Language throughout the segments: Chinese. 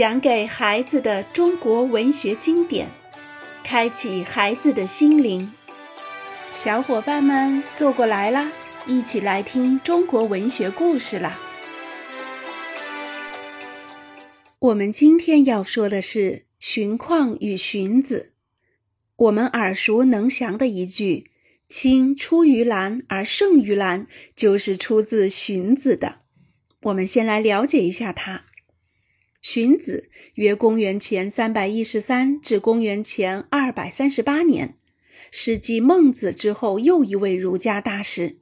讲给孩子的中国文学经典，开启孩子的心灵。小伙伴们坐过来啦，一起来听中国文学故事啦！我们今天要说的是荀况与荀子。我们耳熟能详的一句“青出于蓝而胜于蓝”，就是出自荀子的。我们先来了解一下他。荀子约公元前三百一十三至公元前二百三十八年，是继孟子之后又一位儒家大师。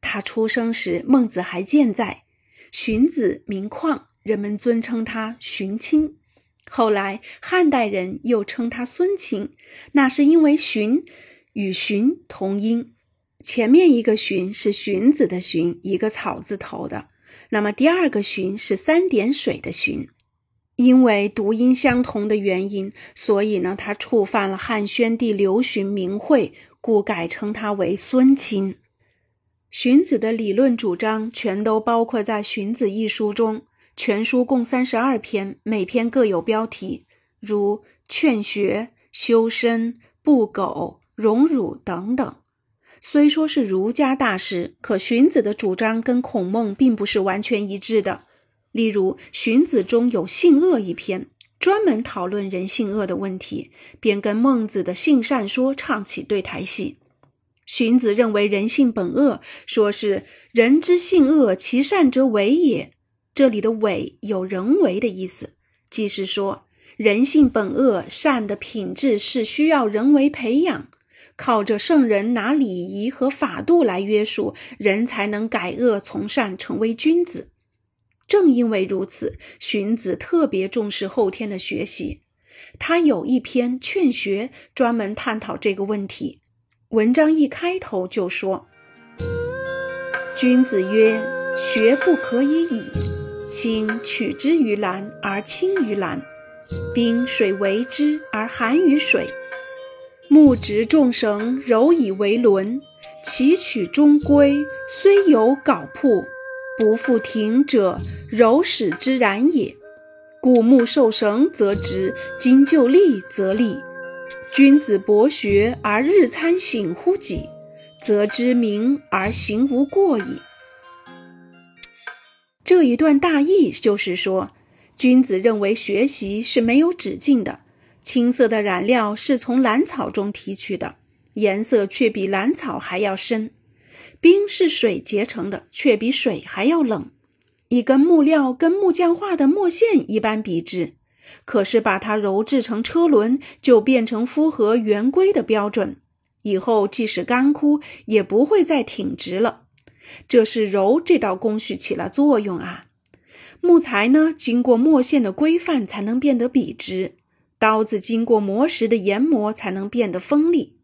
他出生时，孟子还健在。荀子名况，人们尊称他荀卿。后来汉代人又称他孙卿，那是因为荀与荀同音，前面一个荀是荀子的荀，一个草字头的，那么第二个荀是三点水的荀。因为读音相同的原因，所以呢，他触犯了汉宣帝刘询名讳，故改称他为孙钦。荀子的理论主张全都包括在《荀子》一书中。全书共三十二篇，每篇各有标题，如《劝学》《修身》《不苟》《荣辱》等等。虽说是儒家大师，可荀子的主张跟孔孟并不是完全一致的。例如，《荀子》中有性恶一篇，专门讨论人性恶的问题，便跟孟子的性善说唱起对台戏。荀子认为人性本恶，说是人之性恶，其善者为也。这里的“伪”有人为的意思，即是说人性本恶，善的品质是需要人为培养，靠着圣人拿礼仪和法度来约束，人才能改恶从善，成为君子。正因为如此，荀子特别重视后天的学习。他有一篇《劝学》，专门探讨这个问题。文章一开头就说：“君子曰：学不可以已。青取之于蓝而清于蓝，冰水为之而寒于水。木直众绳，柔以为轮，其曲中规，虽有槁铺。”不复停者，柔使之然也。故木受绳则直，金就立则立。君子博学而日参省乎己，则知明而行无过矣。这一段大意就是说，君子认为学习是没有止境的。青色的染料是从蓝草中提取的，颜色却比蓝草还要深。冰是水结成的，却比水还要冷。一根木料跟木匠画的墨线一般笔直，可是把它揉制成车轮，就变成符合圆规的标准。以后即使干枯，也不会再挺直了。这是揉这道工序起了作用啊。木材呢，经过墨线的规范才能变得笔直；刀子经过磨石的研磨才能变得锋利。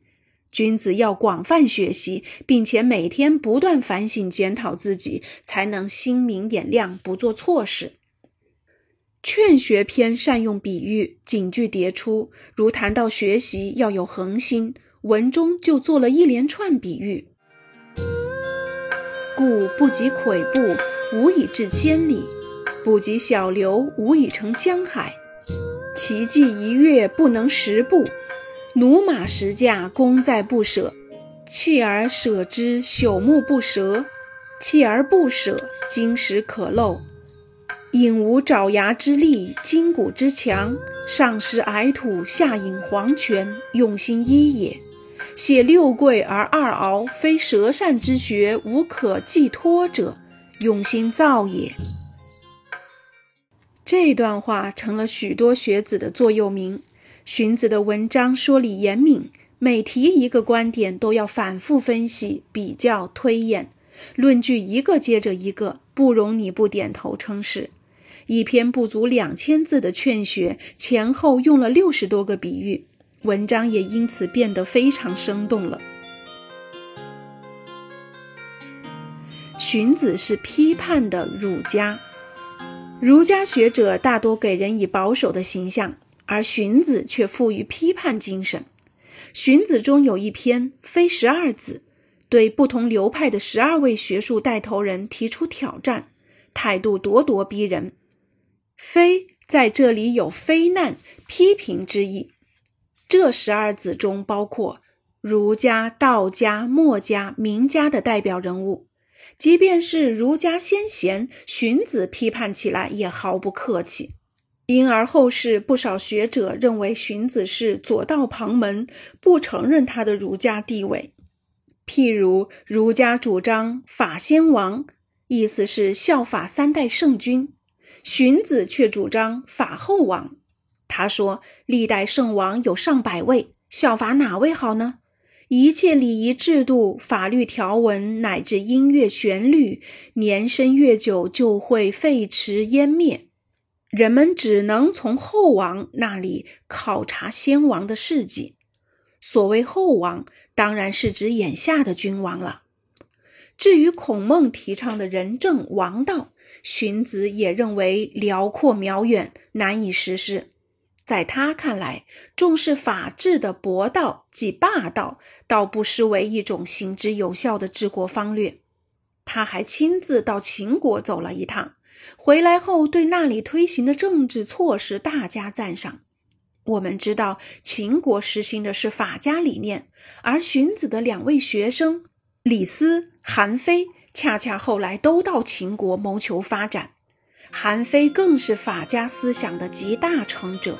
君子要广泛学习，并且每天不断反省检讨自己，才能心明眼亮，不做错事。劝学篇善用比喻，警句迭出，如谈到学习要有恒心，文中就做了一连串比喻。故不及跬步，无以至千里；不及小流，无以成江海。骐骥一跃，不能十步。驽马十驾，功在不舍；弃而舍之，朽木不折；弃而不舍，金石可镂。隐无爪牙之力，筋骨之强，上施矮土，下饮黄泉，用心一也。写六跪而二敖，非舌善之学，无可寄托者，用心造也。这段话成了许多学子的座右铭。荀子的文章说理严明，每提一个观点都要反复分析、比较、推演，论据一个接着一个，不容你不点头称是。一篇不足两千字的《劝学》，前后用了六十多个比喻，文章也因此变得非常生动了。荀子是批判的儒家，儒家学者大多给人以保守的形象。而荀子却富于批判精神。荀子中有一篇《非十二子》，对不同流派的十二位学术带头人提出挑战，态度咄咄逼人。非在这里有非难、批评之意。这十二子中包括儒家、道家、墨家、名家的代表人物，即便是儒家先贤荀子，批判起来也毫不客气。因而后世不少学者认为荀子是左道旁门，不承认他的儒家地位。譬如儒家主张法先王，意思是效法三代圣君；荀子却主张法后王。他说：“历代圣王有上百位，效法哪位好呢？一切礼仪制度、法律条文乃至音乐旋律，年深月久就会废弛湮灭。人们只能从后王那里考察先王的事迹。所谓后王，当然是指眼下的君王了。至于孔孟提倡的仁政王道，荀子也认为辽阔渺远，难以实施。”在他看来，重视法治的博道即霸道，倒不失为一种行之有效的治国方略。他还亲自到秦国走了一趟，回来后对那里推行的政治措施大加赞赏。我们知道，秦国实行的是法家理念，而荀子的两位学生李斯、韩非，恰恰后来都到秦国谋求发展。韩非更是法家思想的集大成者。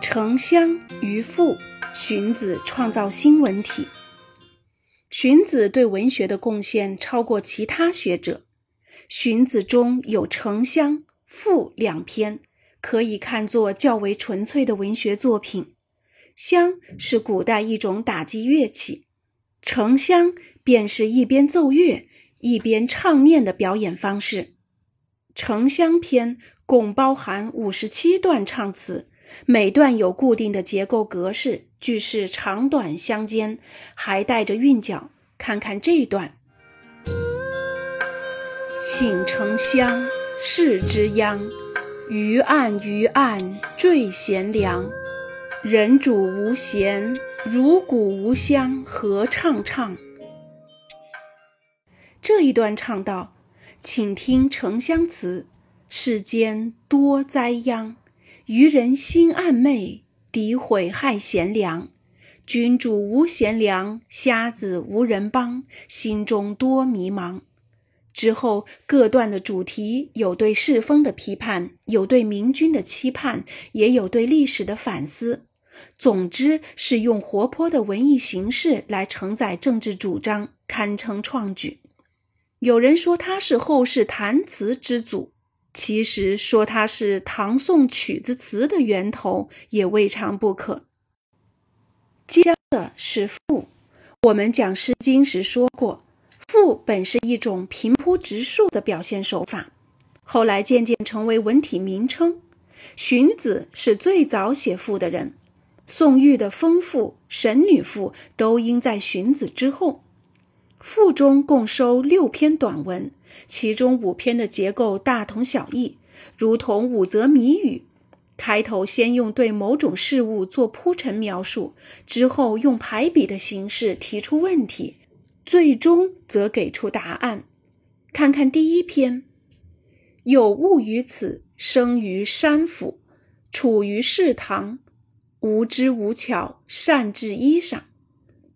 城乡渔父，荀子创造新文体。荀子对文学的贡献超过其他学者。荀子中有《城乡》《赋》两篇，可以看作较为纯粹的文学作品。乡是古代一种打击乐器，城乡便是一边奏乐一边唱念的表演方式。城乡篇共包含五十七段唱词。每段有固定的结构格式，句式长短相间，还带着韵脚。看看这一段：请城乡市之央，鱼岸鱼岸缀贤良。人主无闲，如鼓无香，合唱唱。这一段唱道：请听城乡词，世间多灾殃。愚人心暗昧，诋毁害贤良。君主无贤良，瞎子无人帮，心中多迷茫。之后各段的主题有对世风的批判，有对明君的期盼，也有对历史的反思。总之是用活泼的文艺形式来承载政治主张，堪称创举。有人说他是后世弹词之祖。其实说它是唐宋曲子词的源头也未尝不可。接的是赋，我们讲《诗经》时说过，赋本是一种平铺直述的表现手法，后来渐渐成为文体名称。荀子是最早写赋的人，宋玉的《风赋》《神女赋》都应在荀子之后。赋中共收六篇短文，其中五篇的结构大同小异，如同五则谜语。开头先用对某种事物做铺陈描述，之后用排比的形式提出问题，最终则给出答案。看看第一篇：“有物于此，生于山府，处于室堂，无知无巧，善治衣裳。”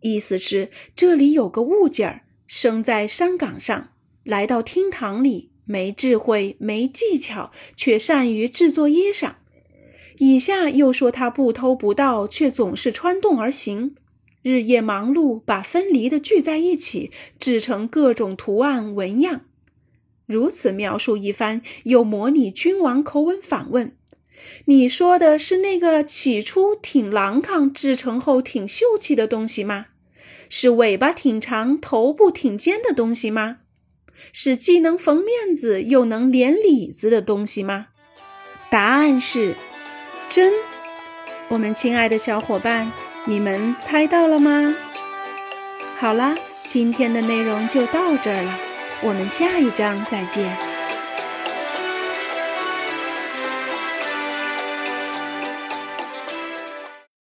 意思是这里有个物件儿，生在山岗上，来到厅堂里，没智慧，没技巧，却善于制作衣裳。以下又说他不偷不盗，却总是穿洞而行，日夜忙碌，把分离的聚在一起，制成各种图案纹样。如此描述一番，又模拟君王口吻反问。你说的是那个起初挺狼抗，制成后挺秀气的东西吗？是尾巴挺长、头部挺尖的东西吗？是既能缝面子又能连里子的东西吗？答案是真。我们亲爱的小伙伴，你们猜到了吗？好啦，今天的内容就到这儿了，我们下一章再见。